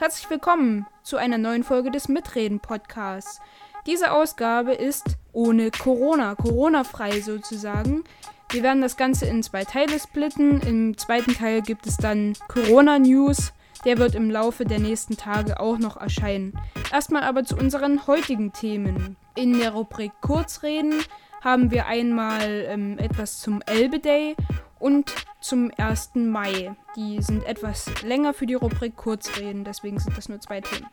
Herzlich willkommen zu einer neuen Folge des Mitreden Podcasts. Diese Ausgabe ist ohne Corona, Corona-frei sozusagen. Wir werden das Ganze in zwei Teile splitten. Im zweiten Teil gibt es dann Corona-News. Der wird im Laufe der nächsten Tage auch noch erscheinen. Erstmal aber zu unseren heutigen Themen. In der Rubrik Kurzreden haben wir einmal ähm, etwas zum Elbe Day und zum 1. Mai. Die sind etwas länger für die Rubrik Kurzreden, deswegen sind das nur zwei Themen.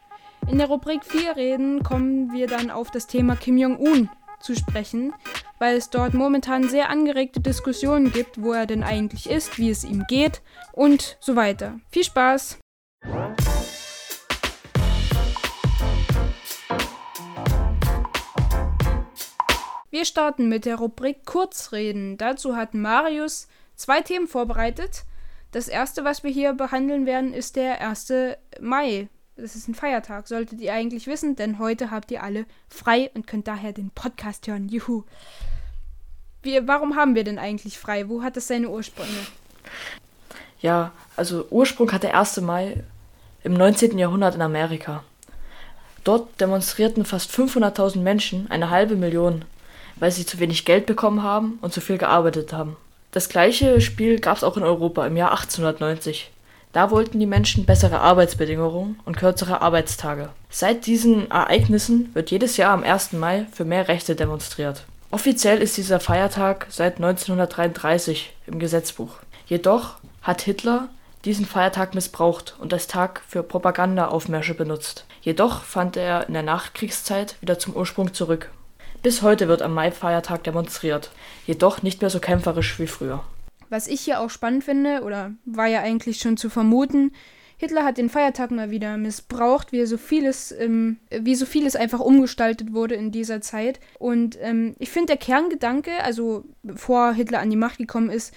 In der Rubrik 4 Reden kommen wir dann auf das Thema Kim Jong-un zu sprechen, weil es dort momentan sehr angeregte Diskussionen gibt, wo er denn eigentlich ist, wie es ihm geht und so weiter. Viel Spaß! Wir starten mit der Rubrik Kurzreden. Dazu hat Marius zwei Themen vorbereitet. Das erste, was wir hier behandeln werden, ist der 1. Mai. Das ist ein Feiertag, solltet ihr eigentlich wissen, denn heute habt ihr alle frei und könnt daher den Podcast hören. Juhu. Wir, warum haben wir denn eigentlich frei? Wo hat das seine Ursprünge? Ja, also Ursprung hat der 1. Mai im 19. Jahrhundert in Amerika. Dort demonstrierten fast 500.000 Menschen, eine halbe Million, weil sie zu wenig Geld bekommen haben und zu viel gearbeitet haben. Das gleiche Spiel gab es auch in Europa im Jahr 1890. Da wollten die Menschen bessere Arbeitsbedingungen und kürzere Arbeitstage. Seit diesen Ereignissen wird jedes Jahr am 1. Mai für mehr Rechte demonstriert. Offiziell ist dieser Feiertag seit 1933 im Gesetzbuch. Jedoch hat Hitler diesen Feiertag missbraucht und als Tag für Propagandaaufmärsche benutzt. Jedoch fand er in der Nachkriegszeit wieder zum Ursprung zurück. Bis heute wird am Mai-Feiertag demonstriert, jedoch nicht mehr so kämpferisch wie früher. Was ich hier auch spannend finde, oder war ja eigentlich schon zu vermuten, Hitler hat den Feiertag mal wieder missbraucht, wie so vieles, ähm, wie so vieles einfach umgestaltet wurde in dieser Zeit. Und ähm, ich finde, der Kerngedanke, also bevor Hitler an die Macht gekommen ist,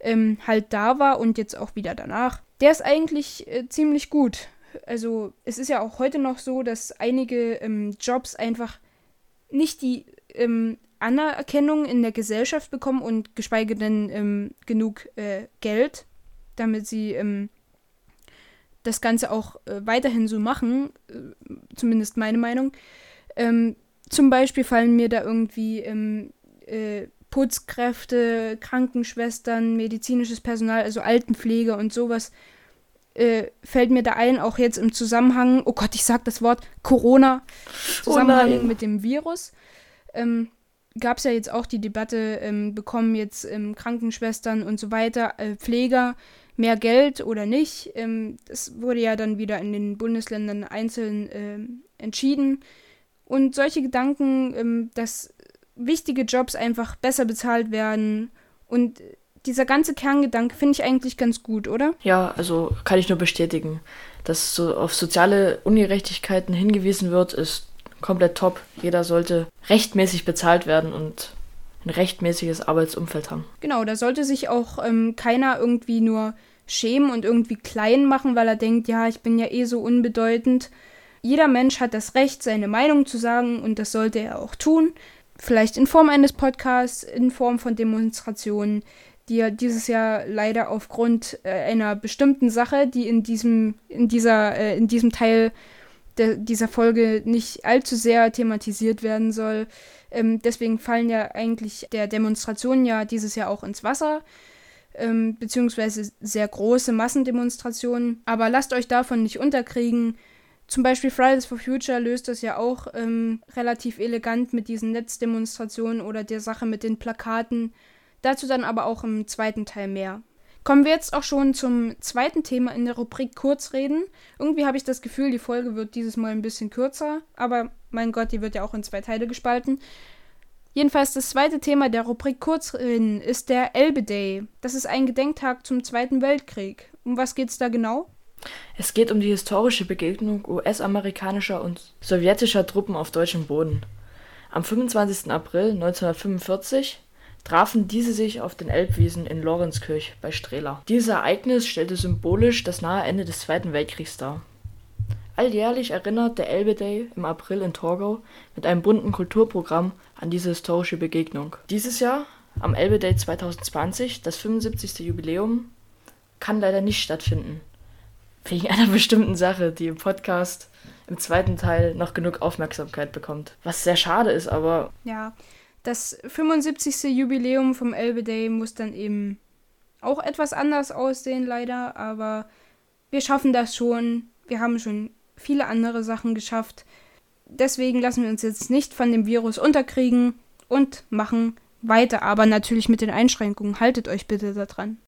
ähm, halt da war und jetzt auch wieder danach, der ist eigentlich äh, ziemlich gut. Also es ist ja auch heute noch so, dass einige ähm, Jobs einfach nicht die ähm, Anerkennung in der Gesellschaft bekommen und geschweige denn ähm, genug äh, Geld, damit sie ähm, das Ganze auch äh, weiterhin so machen, äh, zumindest meine Meinung. Ähm, zum Beispiel fallen mir da irgendwie ähm, äh, Putzkräfte, Krankenschwestern, medizinisches Personal, also Altenpflege und sowas äh, fällt mir da ein, auch jetzt im Zusammenhang, oh Gott, ich sag das Wort Corona, Zusammenhang oh mit dem Virus. Ähm, Gab es ja jetzt auch die Debatte, ähm, bekommen jetzt ähm, Krankenschwestern und so weiter, äh, Pfleger mehr Geld oder nicht. Ähm, das wurde ja dann wieder in den Bundesländern einzeln äh, entschieden. Und solche Gedanken, ähm, dass wichtige Jobs einfach besser bezahlt werden und dieser ganze Kerngedanke finde ich eigentlich ganz gut, oder? Ja, also kann ich nur bestätigen. Dass so auf soziale Ungerechtigkeiten hingewiesen wird, ist komplett top. Jeder sollte rechtmäßig bezahlt werden und ein rechtmäßiges Arbeitsumfeld haben. Genau, da sollte sich auch ähm, keiner irgendwie nur schämen und irgendwie klein machen, weil er denkt, ja, ich bin ja eh so unbedeutend. Jeder Mensch hat das Recht, seine Meinung zu sagen und das sollte er auch tun. Vielleicht in Form eines Podcasts, in Form von Demonstrationen, die ja dieses Jahr leider aufgrund äh, einer bestimmten Sache, die in diesem, in dieser, äh, in diesem Teil de, dieser Folge nicht allzu sehr thematisiert werden soll. Ähm, deswegen fallen ja eigentlich der Demonstrationen ja dieses Jahr auch ins Wasser. Ähm, beziehungsweise sehr große Massendemonstrationen. Aber lasst euch davon nicht unterkriegen. Zum Beispiel Fridays for Future löst das ja auch ähm, relativ elegant mit diesen Netzdemonstrationen oder der Sache mit den Plakaten. Dazu dann aber auch im zweiten Teil mehr. Kommen wir jetzt auch schon zum zweiten Thema in der Rubrik Kurzreden. Irgendwie habe ich das Gefühl, die Folge wird dieses Mal ein bisschen kürzer, aber mein Gott, die wird ja auch in zwei Teile gespalten. Jedenfalls das zweite Thema der Rubrik Kurzreden ist der Elbe Day. Das ist ein Gedenktag zum Zweiten Weltkrieg. Um was geht es da genau? Es geht um die historische Begegnung US-amerikanischer und sowjetischer Truppen auf deutschem Boden. Am 25. April 1945 trafen diese sich auf den Elbwiesen in Lorenzkirch bei Strehla. Dieses Ereignis stellte symbolisch das nahe Ende des Zweiten Weltkriegs dar. Alljährlich erinnert der Elbe Day im April in Torgau mit einem bunten Kulturprogramm an diese historische Begegnung. Dieses Jahr, am Elbe Day 2020, das 75. Jubiläum, kann leider nicht stattfinden. wegen einer bestimmten Sache, die im Podcast im zweiten Teil noch genug Aufmerksamkeit bekommt. Was sehr schade ist, aber. Ja, das 75. Jubiläum vom Elbe Day muss dann eben auch etwas anders aussehen, leider, aber wir schaffen das schon. Wir haben schon viele andere Sachen geschafft. Deswegen lassen wir uns jetzt nicht von dem Virus unterkriegen und machen weiter, aber natürlich mit den Einschränkungen. Haltet euch bitte daran.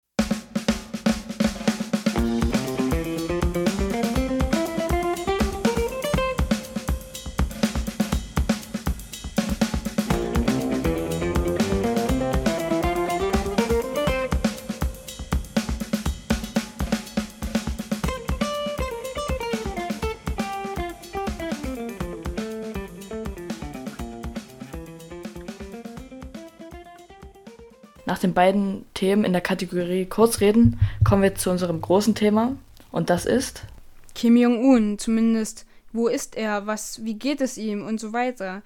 Nach den beiden Themen in der Kategorie Kurzreden kommen wir zu unserem großen Thema. Und das ist? Kim Jong-un, zumindest. Wo ist er, was, wie geht es ihm? Und so weiter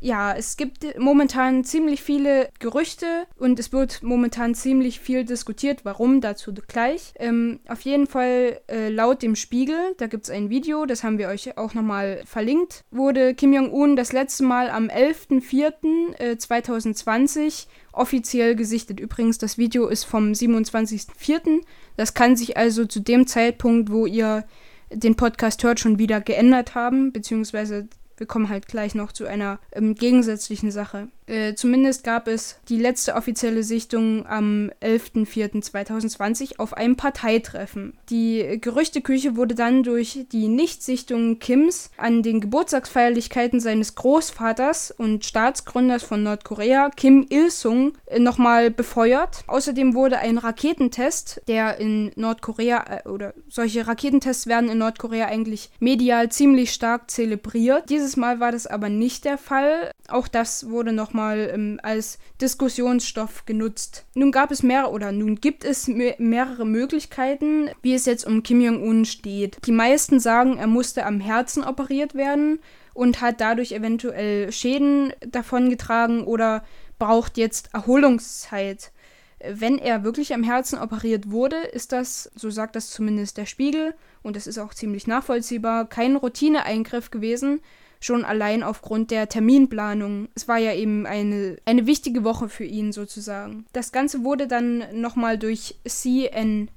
ja, es gibt momentan ziemlich viele Gerüchte und es wird momentan ziemlich viel diskutiert. Warum? Dazu gleich. Ähm, auf jeden Fall äh, laut dem Spiegel, da gibt es ein Video, das haben wir euch auch nochmal verlinkt, wurde Kim Jong-un das letzte Mal am 11.04.2020 äh, offiziell gesichtet. Übrigens, das Video ist vom 27.04. Das kann sich also zu dem Zeitpunkt, wo ihr den Podcast hört, schon wieder geändert haben, beziehungsweise wir kommen halt gleich noch zu einer ähm, gegensätzlichen Sache. Äh, zumindest gab es die letzte offizielle Sichtung am 11.04.2020 auf einem Parteitreffen. Die Gerüchteküche wurde dann durch die Nichtsichtung Kims an den Geburtstagsfeierlichkeiten seines Großvaters und Staatsgründers von Nordkorea, Kim Il-sung, äh, nochmal befeuert. Außerdem wurde ein Raketentest, der in Nordkorea äh, oder solche Raketentests werden in Nordkorea eigentlich medial ziemlich stark zelebriert. Dieses Mal war das aber nicht der Fall. Auch das wurde nochmal nochmal ähm, als Diskussionsstoff genutzt. Nun gab es mehrere oder nun gibt es me mehrere Möglichkeiten, wie es jetzt um Kim Jong-un steht. Die meisten sagen, er musste am Herzen operiert werden und hat dadurch eventuell Schäden davongetragen oder braucht jetzt Erholungszeit. Wenn er wirklich am Herzen operiert wurde, ist das, so sagt das zumindest der Spiegel, und das ist auch ziemlich nachvollziehbar, kein Routineeingriff gewesen, schon allein aufgrund der Terminplanung. Es war ja eben eine, eine wichtige Woche für ihn sozusagen. Das Ganze wurde dann nochmal durch CNA,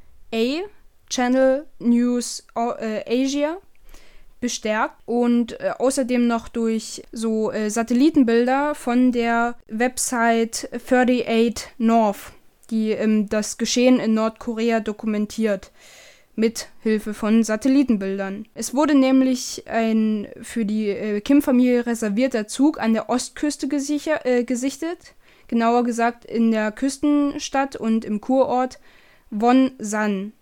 Channel News äh, Asia, bestärkt und äh, außerdem noch durch so äh, Satellitenbilder von der Website 38 North, die ähm, das Geschehen in Nordkorea dokumentiert mit Hilfe von Satellitenbildern. Es wurde nämlich ein für die äh, Kim-Familie reservierter Zug an der Ostküste gesicher, äh, gesichtet, genauer gesagt in der Küstenstadt und im Kurort Wonsan.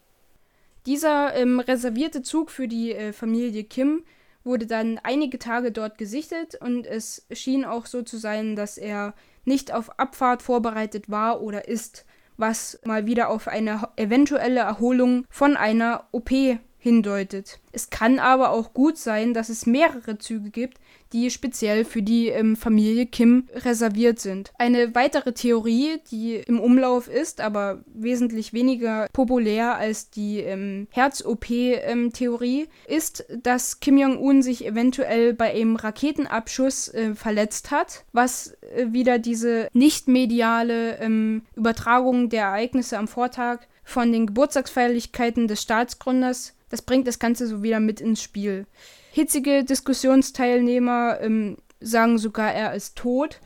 Dieser ähm, reservierte Zug für die äh, Familie Kim wurde dann einige Tage dort gesichtet und es schien auch so zu sein, dass er nicht auf Abfahrt vorbereitet war oder ist was mal wieder auf eine eventuelle Erholung von einer OP hindeutet. Es kann aber auch gut sein, dass es mehrere Züge gibt, die speziell für die ähm, Familie Kim reserviert sind. Eine weitere Theorie, die im Umlauf ist, aber wesentlich weniger populär als die ähm, Herz-OP-Theorie, ähm, ist, dass Kim Jong-un sich eventuell bei einem Raketenabschuss äh, verletzt hat, was äh, wieder diese nicht mediale ähm, Übertragung der Ereignisse am Vortag von den Geburtstagsfeierlichkeiten des Staatsgründers das bringt das Ganze so wieder mit ins Spiel. Hitzige Diskussionsteilnehmer ähm, sagen sogar, er ist tot,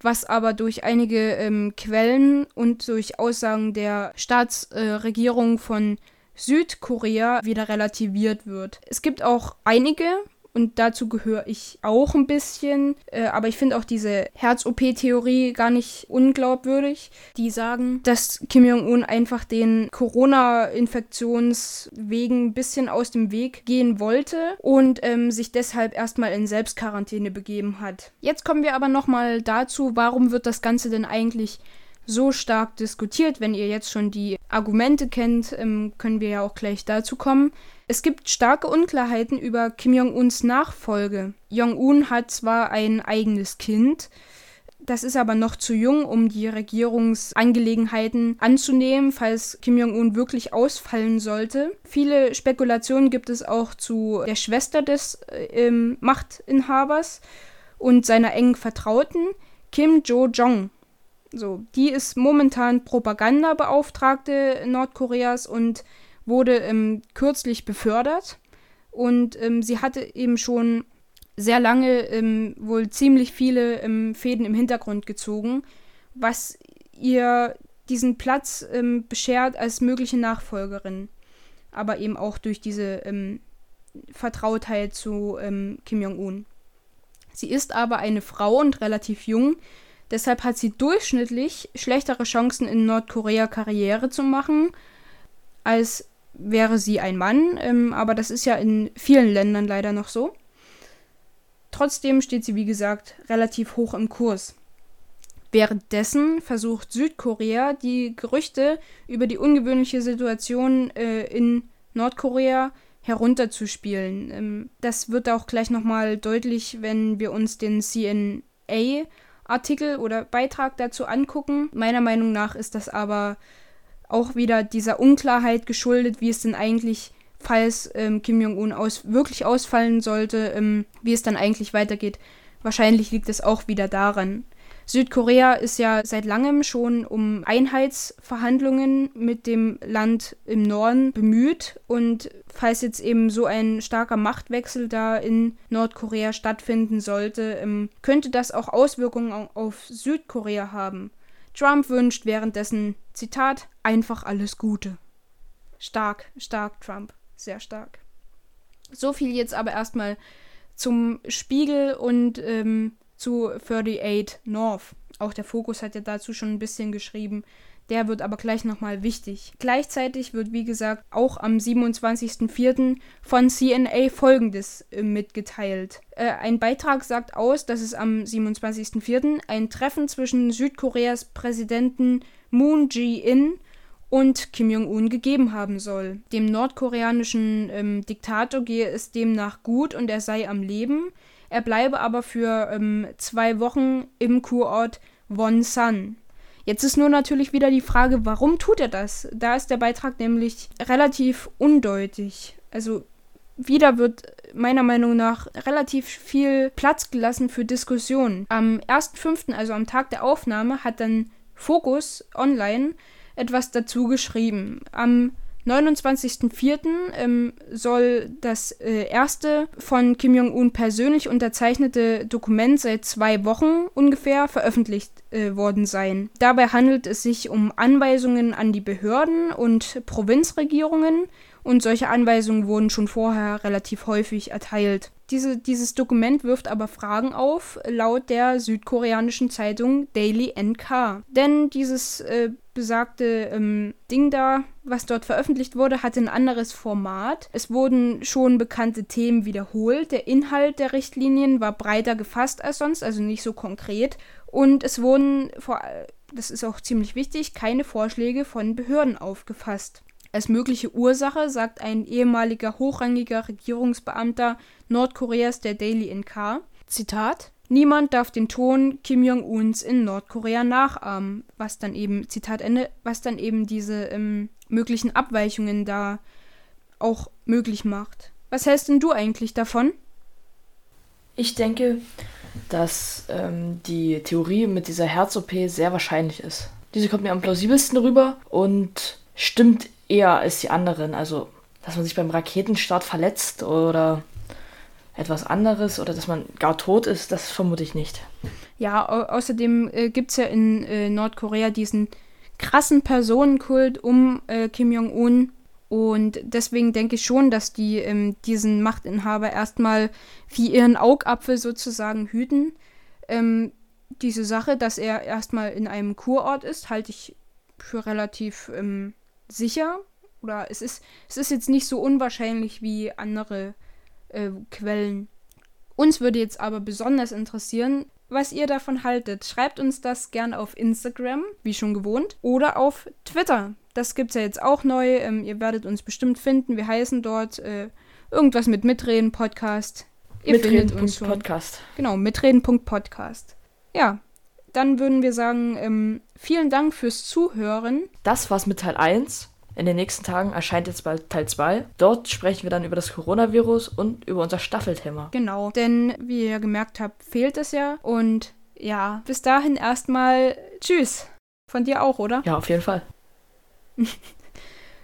was aber durch einige ähm, Quellen und durch Aussagen der Staatsregierung äh, von Südkorea wieder relativiert wird. Es gibt auch einige, und dazu gehöre ich auch ein bisschen. Äh, aber ich finde auch diese Herz-OP-Theorie gar nicht unglaubwürdig. Die sagen, dass Kim Jong-un einfach den Corona-Infektionswegen ein bisschen aus dem Weg gehen wollte und ähm, sich deshalb erstmal in Selbstquarantäne begeben hat. Jetzt kommen wir aber nochmal dazu, warum wird das Ganze denn eigentlich so stark diskutiert. Wenn ihr jetzt schon die Argumente kennt, ähm, können wir ja auch gleich dazu kommen. Es gibt starke Unklarheiten über Kim Jong-uns Nachfolge. Jong-un hat zwar ein eigenes Kind, Das ist aber noch zu jung, um die Regierungsangelegenheiten anzunehmen, falls Kim Jong-un wirklich ausfallen sollte. Viele Spekulationen gibt es auch zu der Schwester des äh, Machtinhabers und seiner engen Vertrauten, Kim Jo-jong. So, die ist momentan Propagandabeauftragte Nordkoreas und wurde ähm, kürzlich befördert. Und ähm, sie hatte eben schon sehr lange ähm, wohl ziemlich viele ähm, Fäden im Hintergrund gezogen, was ihr diesen Platz ähm, beschert als mögliche Nachfolgerin. Aber eben auch durch diese ähm, Vertrautheit zu Kim Jong-un. Sie ist aber eine Frau und relativ jung, deshalb hat sie durchschnittlich schlechtere Chancen in Nordkorea Karriere zu machen, als wäre sie ein Mann, ähm, aber das ist ja in vielen Ländern leider noch so. Trotzdem steht sie, wie gesagt, relativ hoch im Kurs. Währenddessen versucht Südkorea, die Gerüchte über die ungewöhnliche Situation äh, in Nordkorea herunterzuspielen. Ähm, das wird auch gleich nochmal deutlich, wenn wir uns den CNA-Artikel oder Beitrag dazu angucken. Meiner Meinung nach ist das aber auch wieder dieser Unklarheit geschuldet, wie es denn eigentlich falls ähm, Kim Jong-un aus, wirklich ausfallen sollte, ähm, wie es dann eigentlich weitergeht. Wahrscheinlich liegt es auch wieder daran. Südkorea ist ja seit langem schon um Einheitsverhandlungen mit dem Land im Norden bemüht und falls jetzt eben so ein starker Machtwechsel da in Nordkorea stattfinden sollte, ähm, könnte das auch Auswirkungen auf Südkorea haben. Trump wünscht währenddessen, Zitat, einfach alles Gute. Stark, stark, Trump sehr stark. So viel jetzt aber erstmal zum Spiegel und ähm, zu 38 North. Auch der Fokus hat ja dazu schon ein bisschen geschrieben. Der wird aber gleich nochmal wichtig. Gleichzeitig wird, wie gesagt, auch am 27.04. von CNA Folgendes äh, mitgeteilt. Äh, ein Beitrag sagt aus, dass es am 27.04. ein Treffen zwischen Südkoreas Präsidenten Moon Jae-in und Kim Jong-un gegeben haben soll. Dem nordkoreanischen ähm, Diktator gehe es demnach gut und er sei am Leben. Er bleibe aber für ähm, zwei Wochen im Kurort Wonsan. Jetzt ist nur natürlich wieder die Frage, warum tut er das? Da ist der Beitrag nämlich relativ undeutig. Also wieder wird meiner Meinung nach relativ viel Platz gelassen für Diskussionen. Am 1.5., also am Tag der Aufnahme, hat dann Focus Online etwas dazu geschrieben. Am 29.04. Ähm, soll das äh, erste von Kim Jong-un persönlich unterzeichnete Dokument seit zwei Wochen ungefähr veröffentlicht äh, worden sein. Dabei handelt es sich um Anweisungen an die Behörden und Provinzregierungen und solche Anweisungen wurden schon vorher relativ häufig erteilt. Diese, dieses Dokument wirft aber Fragen auf, laut der südkoreanischen Zeitung Daily NK. Denn dieses äh, besagte ähm, Ding da, was dort veröffentlicht wurde, hatte ein anderes Format. Es wurden schon bekannte Themen wiederholt. Der Inhalt der Richtlinien war breiter gefasst als sonst, also nicht so konkret. Und es wurden, vor, das ist auch ziemlich wichtig, keine Vorschläge von Behörden aufgefasst. Als mögliche Ursache sagt ein ehemaliger hochrangiger Regierungsbeamter Nordkoreas der Daily NK, Zitat, Niemand darf den Ton Kim Jong-uns in Nordkorea nachahmen, was dann eben, Zitat Ende, was dann eben diese ähm, möglichen Abweichungen da auch möglich macht. Was hältst denn du eigentlich davon? Ich denke, dass ähm, die Theorie mit dieser Herz-OP sehr wahrscheinlich ist. Diese kommt mir am plausibelsten rüber und stimmt eher als die anderen. Also, dass man sich beim Raketenstart verletzt oder etwas anderes oder dass man gar tot ist, das vermute ich nicht. Ja, au außerdem äh, gibt es ja in äh, Nordkorea diesen krassen Personenkult um äh, Kim Jong-un. Und deswegen denke ich schon, dass die ähm, diesen Machtinhaber erstmal wie ihren Augapfel sozusagen hüten. Ähm, diese Sache, dass er erstmal in einem Kurort ist, halte ich für relativ ähm, sicher. Oder es ist, es ist jetzt nicht so unwahrscheinlich wie andere äh, Quellen. Uns würde jetzt aber besonders interessieren, was ihr davon haltet. Schreibt uns das gerne auf Instagram, wie schon gewohnt, oder auf Twitter. Das gibt es ja jetzt auch neu. Ähm, ihr werdet uns bestimmt finden. Wir heißen dort äh, irgendwas mit Mitreden Podcast. Ihr mitreden findet uns schon. Podcast. Genau, mitreden.podcast. Ja, dann würden wir sagen, ähm, vielen Dank fürs Zuhören. Das war's mit Teil 1. In den nächsten Tagen erscheint jetzt bald Teil 2. Dort sprechen wir dann über das Coronavirus und über unser Staffelthema. Genau, denn wie ihr gemerkt habt, fehlt es ja. Und ja, bis dahin erstmal Tschüss. Von dir auch, oder? Ja, auf jeden Fall.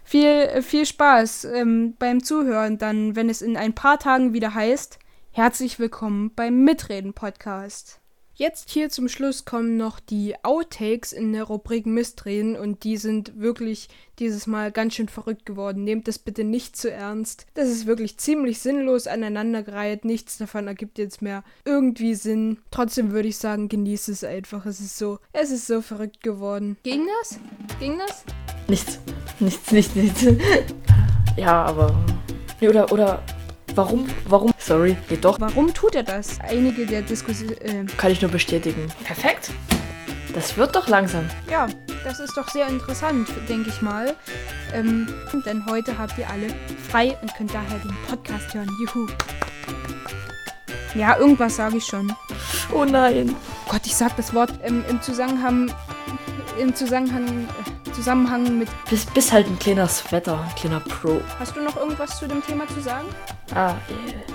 viel, viel Spaß ähm, beim Zuhören dann, wenn es in ein paar Tagen wieder heißt, herzlich willkommen beim Mitreden Podcast. Jetzt hier zum Schluss kommen noch die Outtakes in der Rubrik Mistreden und die sind wirklich dieses Mal ganz schön verrückt geworden. Nehmt das bitte nicht zu ernst. Das ist wirklich ziemlich sinnlos aneinandergereiht. Nichts davon ergibt jetzt mehr irgendwie Sinn. Trotzdem würde ich sagen, genießt es einfach. Es ist so, es ist so verrückt geworden. Ging das? Ging das? Nichts. Nichts, nichts, nichts. ja, aber. Nee, oder, oder Warum, warum, sorry, geht doch. Warum tut er das? Einige der Diskussionen. Äh Kann ich nur bestätigen. Perfekt. Das wird doch langsam. Ja, das ist doch sehr interessant, denke ich mal. Ähm, denn heute habt ihr alle frei und könnt daher den Podcast hören. Juhu. Ja, irgendwas sage ich schon. Oh nein. Gott, ich sag das Wort ähm, im Zusammenhang. Im Zusammenhang. Äh, Zusammenhang mit. Bist, bist halt ein kleiner Sweater, ein kleiner Pro. Hast du noch irgendwas zu dem Thema zu sagen? 啊对